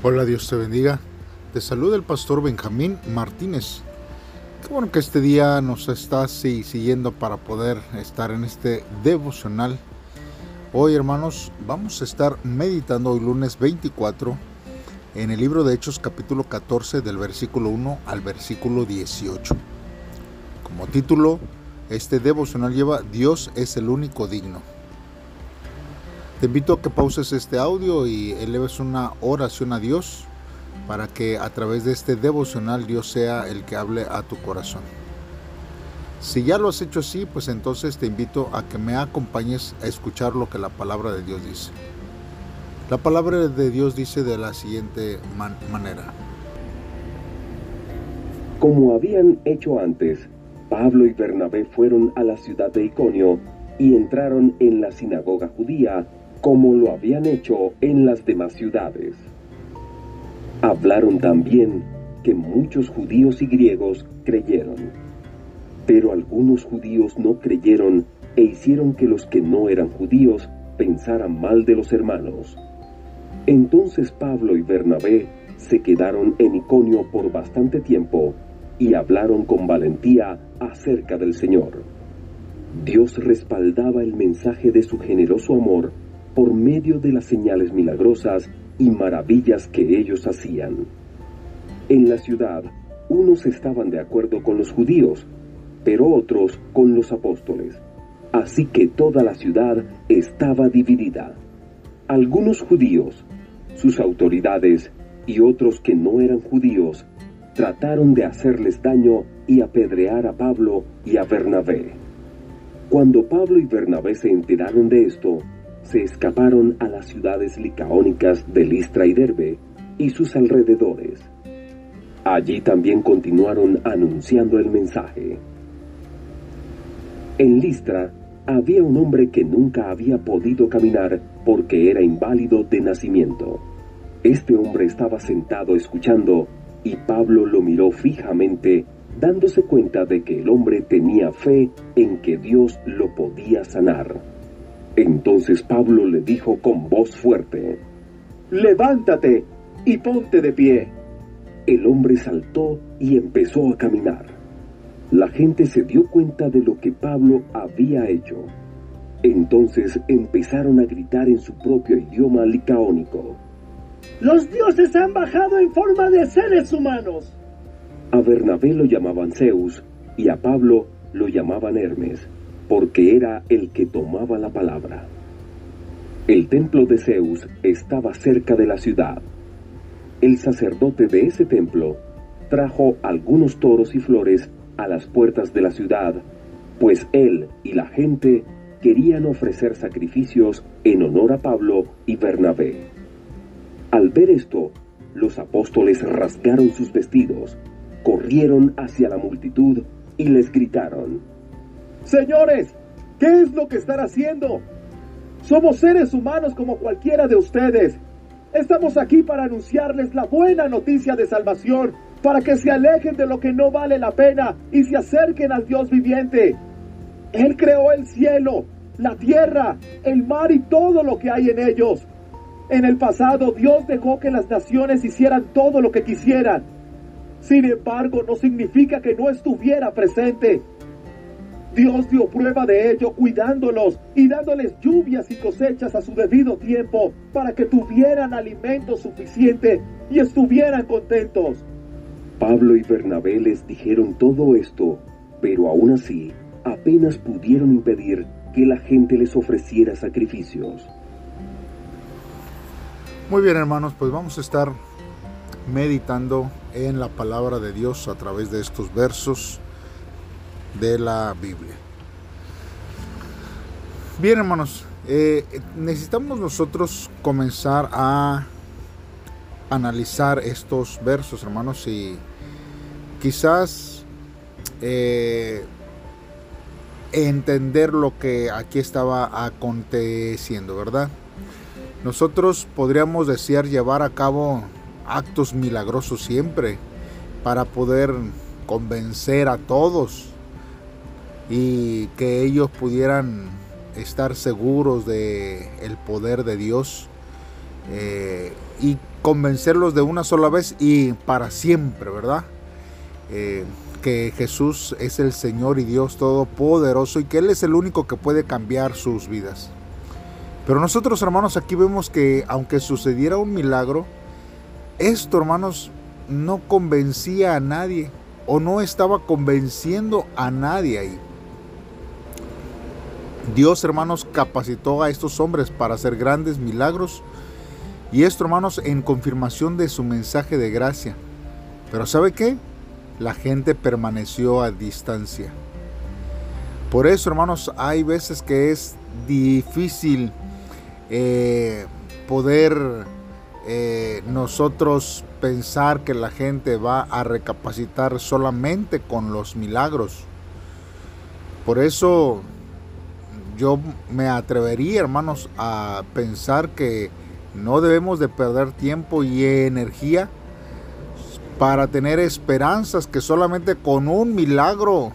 Hola, Dios te bendiga. Te saluda el pastor Benjamín Martínez. Qué bueno que este día nos estás siguiendo para poder estar en este devocional. Hoy, hermanos, vamos a estar meditando hoy lunes 24 en el libro de Hechos capítulo 14 del versículo 1 al versículo 18. Como título, este devocional lleva Dios es el único digno. Te invito a que pauses este audio y eleves una oración a Dios para que a través de este devocional Dios sea el que hable a tu corazón. Si ya lo has hecho así, pues entonces te invito a que me acompañes a escuchar lo que la palabra de Dios dice. La palabra de Dios dice de la siguiente manera. Como habían hecho antes, Pablo y Bernabé fueron a la ciudad de Iconio y entraron en la sinagoga judía como lo habían hecho en las demás ciudades. Hablaron también que muchos judíos y griegos creyeron, pero algunos judíos no creyeron e hicieron que los que no eran judíos pensaran mal de los hermanos. Entonces Pablo y Bernabé se quedaron en Iconio por bastante tiempo y hablaron con valentía acerca del Señor. Dios respaldaba el mensaje de su generoso amor por medio de las señales milagrosas y maravillas que ellos hacían. En la ciudad, unos estaban de acuerdo con los judíos, pero otros con los apóstoles. Así que toda la ciudad estaba dividida. Algunos judíos, sus autoridades y otros que no eran judíos, trataron de hacerles daño y apedrear a Pablo y a Bernabé. Cuando Pablo y Bernabé se enteraron de esto, se escaparon a las ciudades licaónicas de Listra y Derbe y sus alrededores. Allí también continuaron anunciando el mensaje. En Listra había un hombre que nunca había podido caminar porque era inválido de nacimiento. Este hombre estaba sentado escuchando y Pablo lo miró fijamente dándose cuenta de que el hombre tenía fe en que Dios lo podía sanar. Entonces Pablo le dijo con voz fuerte, Levántate y ponte de pie. El hombre saltó y empezó a caminar. La gente se dio cuenta de lo que Pablo había hecho. Entonces empezaron a gritar en su propio idioma licaónico. Los dioses han bajado en forma de seres humanos. A Bernabé lo llamaban Zeus y a Pablo lo llamaban Hermes porque era el que tomaba la palabra. El templo de Zeus estaba cerca de la ciudad. El sacerdote de ese templo trajo algunos toros y flores a las puertas de la ciudad, pues él y la gente querían ofrecer sacrificios en honor a Pablo y Bernabé. Al ver esto, los apóstoles rasgaron sus vestidos, corrieron hacia la multitud y les gritaron, Señores, ¿qué es lo que están haciendo? Somos seres humanos como cualquiera de ustedes. Estamos aquí para anunciarles la buena noticia de salvación, para que se alejen de lo que no vale la pena y se acerquen al Dios viviente. Él creó el cielo, la tierra, el mar y todo lo que hay en ellos. En el pasado Dios dejó que las naciones hicieran todo lo que quisieran. Sin embargo, no significa que no estuviera presente. Dios dio prueba de ello cuidándolos y dándoles lluvias y cosechas a su debido tiempo para que tuvieran alimento suficiente y estuvieran contentos. Pablo y Bernabé les dijeron todo esto, pero aún así apenas pudieron impedir que la gente les ofreciera sacrificios. Muy bien hermanos, pues vamos a estar meditando en la palabra de Dios a través de estos versos de la Biblia. Bien, hermanos, eh, necesitamos nosotros comenzar a analizar estos versos, hermanos, y quizás eh, entender lo que aquí estaba aconteciendo, ¿verdad? Nosotros podríamos desear llevar a cabo actos milagrosos siempre para poder convencer a todos y que ellos pudieran estar seguros de el poder de Dios eh, y convencerlos de una sola vez y para siempre, ¿verdad? Eh, que Jesús es el Señor y Dios Todopoderoso y que Él es el único que puede cambiar sus vidas. Pero nosotros hermanos aquí vemos que aunque sucediera un milagro, esto hermanos no convencía a nadie o no estaba convenciendo a nadie ahí. Dios, hermanos, capacitó a estos hombres para hacer grandes milagros y esto, hermanos, en confirmación de su mensaje de gracia. Pero ¿sabe qué? La gente permaneció a distancia. Por eso, hermanos, hay veces que es difícil eh, poder eh, nosotros pensar que la gente va a recapacitar solamente con los milagros. Por eso yo me atrevería, hermanos, a pensar que no debemos de perder tiempo y energía para tener esperanzas que solamente con un milagro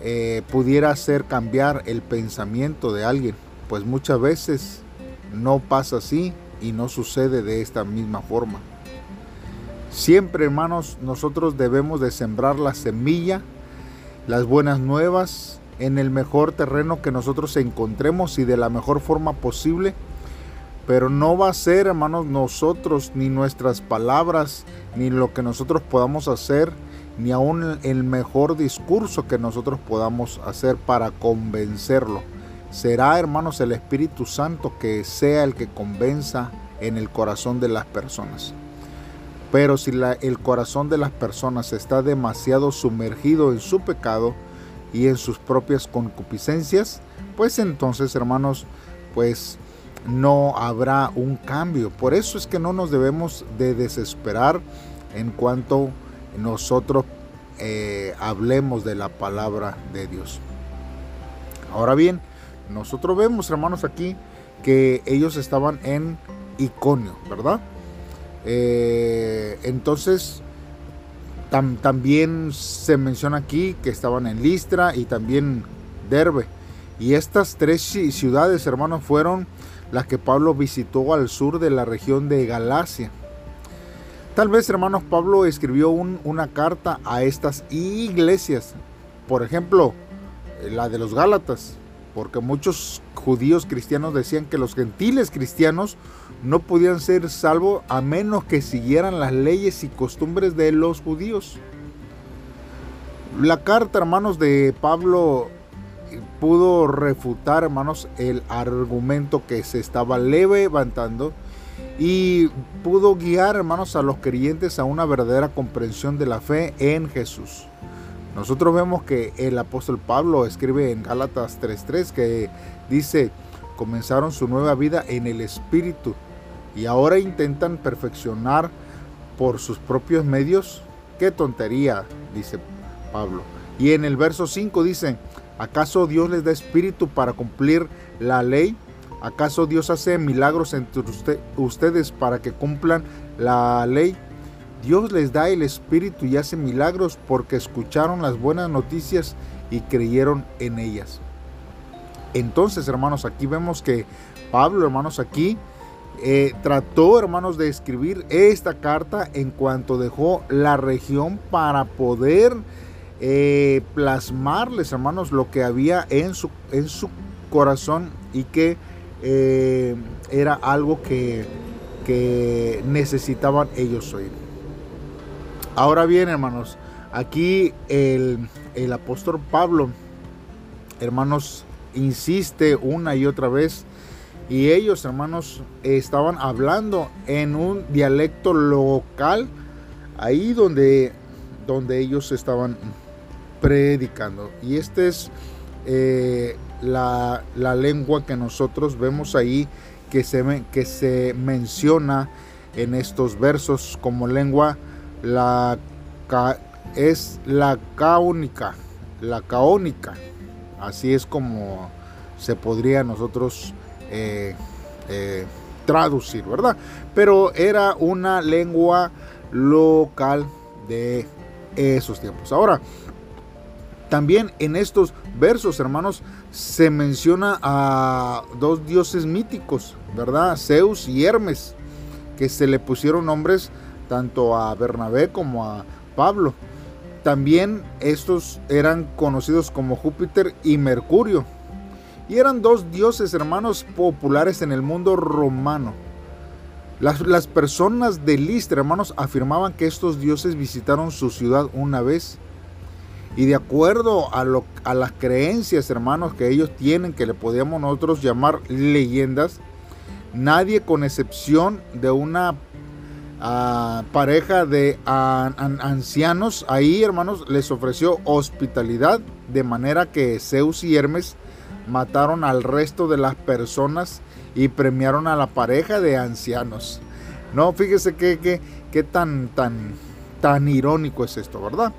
eh, pudiera hacer cambiar el pensamiento de alguien. Pues muchas veces no pasa así y no sucede de esta misma forma. Siempre, hermanos, nosotros debemos de sembrar la semilla, las buenas nuevas, en el mejor terreno que nosotros encontremos y de la mejor forma posible. Pero no va a ser, hermanos, nosotros, ni nuestras palabras, ni lo que nosotros podamos hacer, ni aún el mejor discurso que nosotros podamos hacer para convencerlo. Será, hermanos, el Espíritu Santo que sea el que convenza en el corazón de las personas. Pero si el corazón de las personas está demasiado sumergido en su pecado, y en sus propias concupiscencias, pues entonces, hermanos, pues no habrá un cambio. Por eso es que no nos debemos de desesperar en cuanto nosotros eh, hablemos de la palabra de Dios. Ahora bien, nosotros vemos, hermanos, aquí que ellos estaban en Iconio, ¿verdad? Eh, entonces, también se menciona aquí que estaban en Listra y también Derbe. Y estas tres ciudades, hermanos, fueron las que Pablo visitó al sur de la región de Galacia. Tal vez, hermanos, Pablo escribió una carta a estas iglesias. Por ejemplo, la de los Gálatas, porque muchos judíos cristianos decían que los gentiles cristianos no podían ser salvos a menos que siguieran las leyes y costumbres de los judíos. La carta, hermanos, de Pablo pudo refutar, hermanos, el argumento que se estaba levantando y pudo guiar, hermanos, a los creyentes a una verdadera comprensión de la fe en Jesús. Nosotros vemos que el apóstol Pablo escribe en Gálatas 3:3 que dice, comenzaron su nueva vida en el Espíritu y ahora intentan perfeccionar por sus propios medios. Qué tontería, dice Pablo. Y en el verso 5 dice, ¿acaso Dios les da espíritu para cumplir la ley? ¿Acaso Dios hace milagros entre ustedes para que cumplan la ley? Dios les da el espíritu y hace milagros porque escucharon las buenas noticias y creyeron en ellas. Entonces, hermanos, aquí vemos que Pablo, hermanos, aquí eh, trató, hermanos, de escribir esta carta en cuanto dejó la región para poder eh, plasmarles, hermanos, lo que había en su, en su corazón y que eh, era algo que, que necesitaban ellos oír. Ahora bien, hermanos, aquí el, el apóstol Pablo, hermanos, insiste una y otra vez y ellos, hermanos, estaban hablando en un dialecto local, ahí donde, donde ellos estaban predicando. Y esta es eh, la, lengua que nosotros vemos ahí que se, que se menciona en estos versos como lengua la es la caónica, la caónica. Así es como se podría nosotros eh, eh, traducir, ¿verdad? Pero era una lengua local de esos tiempos. Ahora, también en estos versos, hermanos, se menciona a dos dioses míticos, ¿verdad? Zeus y Hermes. que se le pusieron nombres tanto a Bernabé como a Pablo. También estos eran conocidos como Júpiter y Mercurio. Y eran dos dioses hermanos populares en el mundo romano. Las, personas de Listra, hermanos, afirmaban que estos dioses visitaron su ciudad una vez. Y de acuerdo a, las creencias, hermanos, que ellos tienen, que le podíamos nosotros llamar leyendas, nadie con excepción de una ah, pareja de ancianos ahí, hermanos, les ofreció hospitalidad, de manera que Zeus y Hermes mataron al resto de las personas y premiaron a la pareja de ancianos. No, fíjese que, tan, tan, tan irónico es esto, ¿verdad?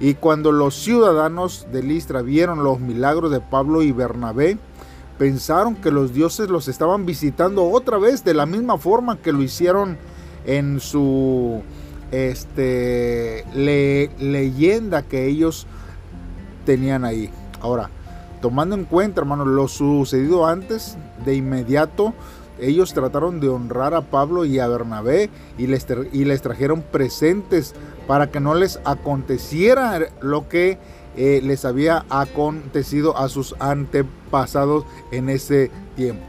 Y cuando los ciudadanos de Listra vieron los milagros de Pablo y Bernabé, pensaron que los dioses los estaban visitando otra vez de la misma forma que lo hicieron en su este, leyenda que ellos tenían ahí. Ahora, tomando en cuenta, hermano, lo sucedido antes, de inmediato ellos trataron de honrar a Pablo y a Bernabé y les, y les trajeron presentes para que no les aconteciera lo que eh, les había acontecido a sus antepasados en ese tiempo.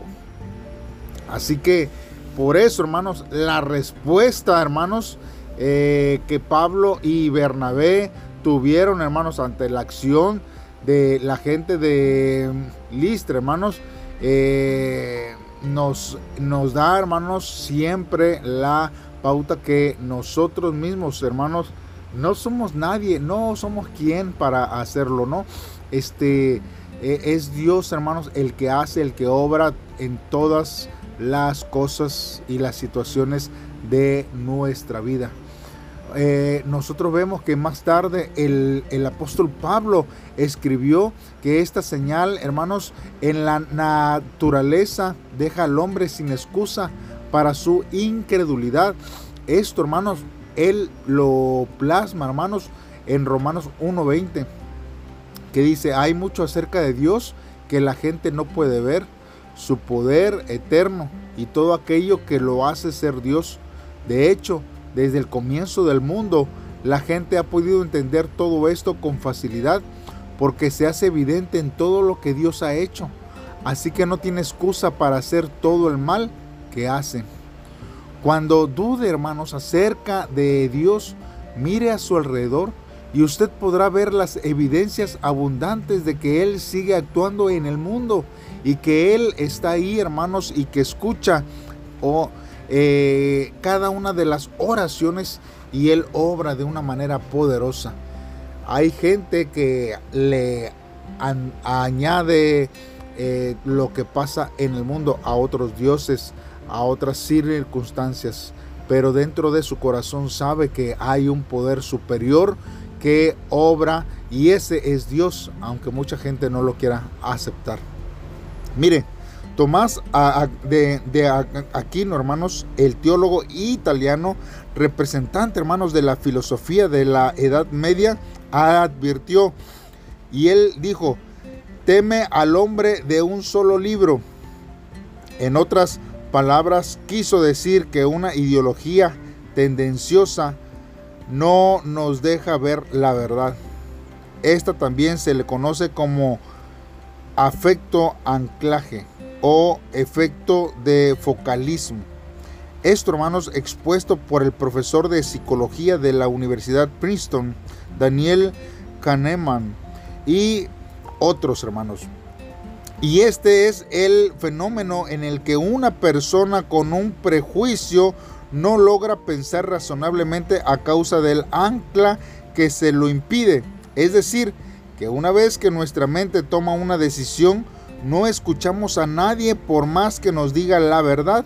Así que por eso, hermanos, la respuesta, hermanos, eh, que Pablo y Bernabé tuvieron, hermanos, ante la acción de la gente de Listra, hermanos, eh, nos, nos da, hermanos, siempre la pauta que nosotros mismos, hermanos, no somos nadie, no somos quien para hacerlo, ¿no? Este eh, es Dios, hermanos, el que hace, el que obra en todas las cosas y las situaciones de nuestra vida. Eh, nosotros vemos que más tarde el, el, apóstol Pablo escribió que esta señal, hermanos, en la naturaleza deja al hombre sin excusa para su incredulidad. Esto, hermanos, él lo plasma, hermanos, en Romanos 1.20, que dice, hay mucho acerca de Dios que la gente no puede ver, su poder eterno y todo aquello que lo hace ser Dios. De hecho, desde el comienzo del mundo, la gente ha podido entender todo esto con facilidad porque se hace evidente en todo lo que Dios ha hecho. Así que no tiene excusa para hacer todo el mal que hacen. Cuando dude, hermanos, acerca de Dios, mire a su alrededor y usted podrá ver las evidencias abundantes de que Él sigue actuando en el mundo y que Él está ahí, hermanos, y que escucha o eh, cada una de las oraciones y Él obra de una manera poderosa. Hay gente que le añade eh, lo que pasa en el mundo a otros dioses, a otras circunstancias, pero dentro de su corazón sabe que hay un poder superior que obra y ese es Dios, aunque mucha gente no lo quiera aceptar. Mire, Tomás de, Aquino, hermanos, el teólogo italiano, representante, hermanos, de la filosofía de la Edad Media, advirtió y él dijo, teme al hombre de un solo libro. En otras palabras, quiso decir que una ideología tendenciosa no nos deja ver la verdad. Esta también se le conoce como afecto anclaje o efecto de focalismo. Esto, hermanos, expuesto por el profesor de psicología de la Universidad Princeton, Daniel Kahneman, y otros hermanos. Y este es el fenómeno en el que una persona con un prejuicio no logra pensar razonablemente a causa del ancla que se lo impide. Es decir, que una vez que nuestra mente toma una decisión, no escuchamos a nadie por más que nos diga la verdad.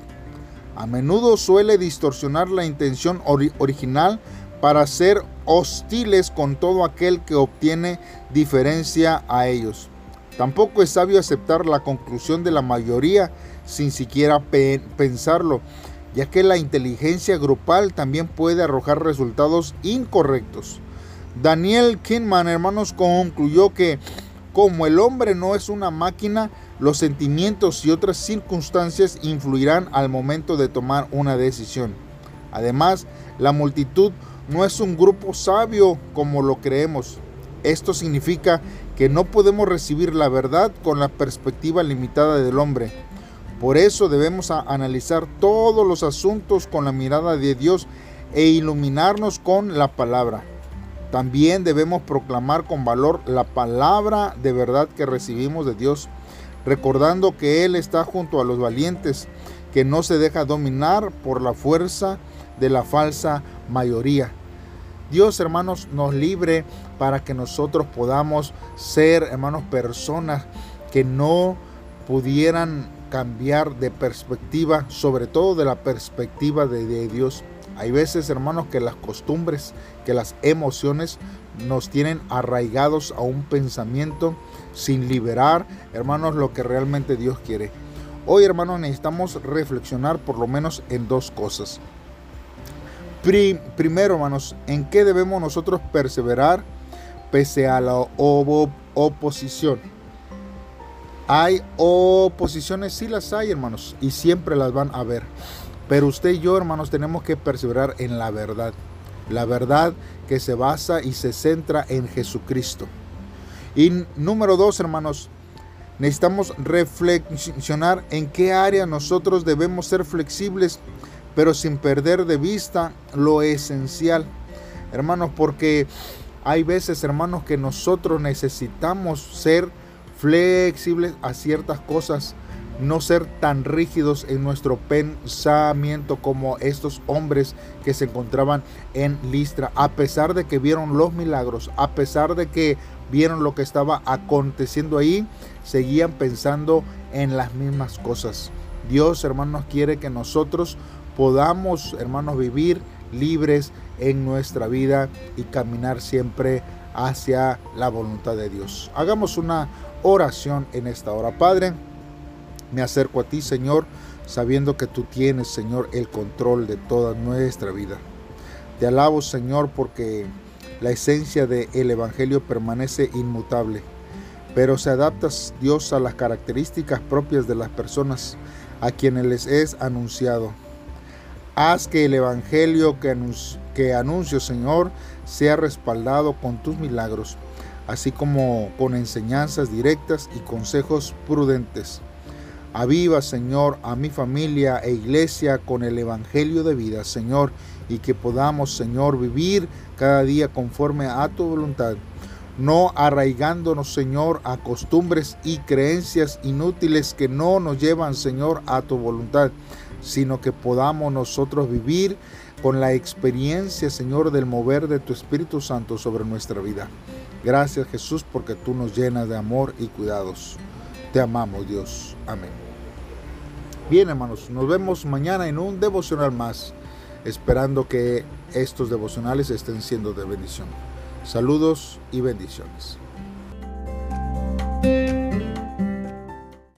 A menudo suele distorsionar la intención original para ser hostiles con todo aquel que obtiene diferencia a ellos. Tampoco es sabio aceptar la conclusión de la mayoría sin siquiera pensarlo, ya que la inteligencia grupal también puede arrojar resultados incorrectos. Daniel Kinman, hermanos, concluyó que como el hombre no es una máquina, los sentimientos y otras circunstancias influirán al momento de tomar una decisión. Además, la multitud no es un grupo sabio como lo creemos. Esto significa que no podemos recibir la verdad con la perspectiva limitada del hombre. Por eso debemos analizar todos los asuntos con la mirada de Dios e iluminarnos con la palabra. También debemos proclamar con valor la palabra de verdad que recibimos de Dios, recordando que Él está junto a los valientes, que no se deja dominar por la fuerza de la falsa mayoría. Dios, hermanos, nos libre para que nosotros podamos ser, hermanos, personas que no pudieran cambiar de perspectiva, sobre todo de la perspectiva de, de Dios. Hay veces, hermanos, que las costumbres, que las emociones nos tienen arraigados a un pensamiento sin liberar, hermanos, lo que realmente Dios quiere. Hoy, hermanos, necesitamos reflexionar por lo menos en dos cosas. primero, hermanos, ¿en qué debemos nosotros perseverar pese a la oposición? Hay oposiciones, sí las hay, hermanos, y siempre las van a ver. Pero usted y yo, hermanos, tenemos que perseverar en la verdad. La verdad que se basa y se centra en Jesucristo. Y número dos, hermanos, necesitamos reflexionar en qué área nosotros debemos ser flexibles, pero sin perder de vista lo esencial. Hermanos, porque hay veces, hermanos, que nosotros necesitamos ser flexibles a ciertas cosas no ser tan rígidos en nuestro pensamiento como estos hombres que se encontraban en Listra, a pesar de que vieron los milagros, a pesar de que vieron lo que estaba aconteciendo ahí, seguían pensando en las mismas cosas. Dios, hermanos, quiere que nosotros podamos, hermanos, vivir libres en nuestra vida y caminar siempre hacia la voluntad de Dios. Hagamos una oración en esta hora, Padre. Me acerco a ti, Señor, sabiendo que tú tienes, Señor, el control de toda nuestra vida. Te alabo, Señor, porque la esencia del Evangelio permanece inmutable, pero se adapta, Dios, a las características propias de las personas a quienes les es anunciado. Haz que el Evangelio que, que anuncio, Señor, sea respaldado con tus milagros, así como con enseñanzas directas y consejos prudentes. Aviva, Señor, a mi familia e iglesia con el Evangelio de vida, Señor, y que podamos, Señor, vivir cada día conforme a tu voluntad, no arraigándonos, Señor, a costumbres y creencias inútiles que no nos llevan, Señor, a tu voluntad, sino que podamos nosotros vivir con la experiencia, Señor, del mover de tu Espíritu Santo sobre nuestra vida. Gracias, Jesús, porque tú nos llenas de amor y cuidados. Te amamos, Dios. Amén. Bien, hermanos, nos vemos mañana en un devocional más, esperando que estos devocionales estén siendo de bendición. Saludos y bendiciones.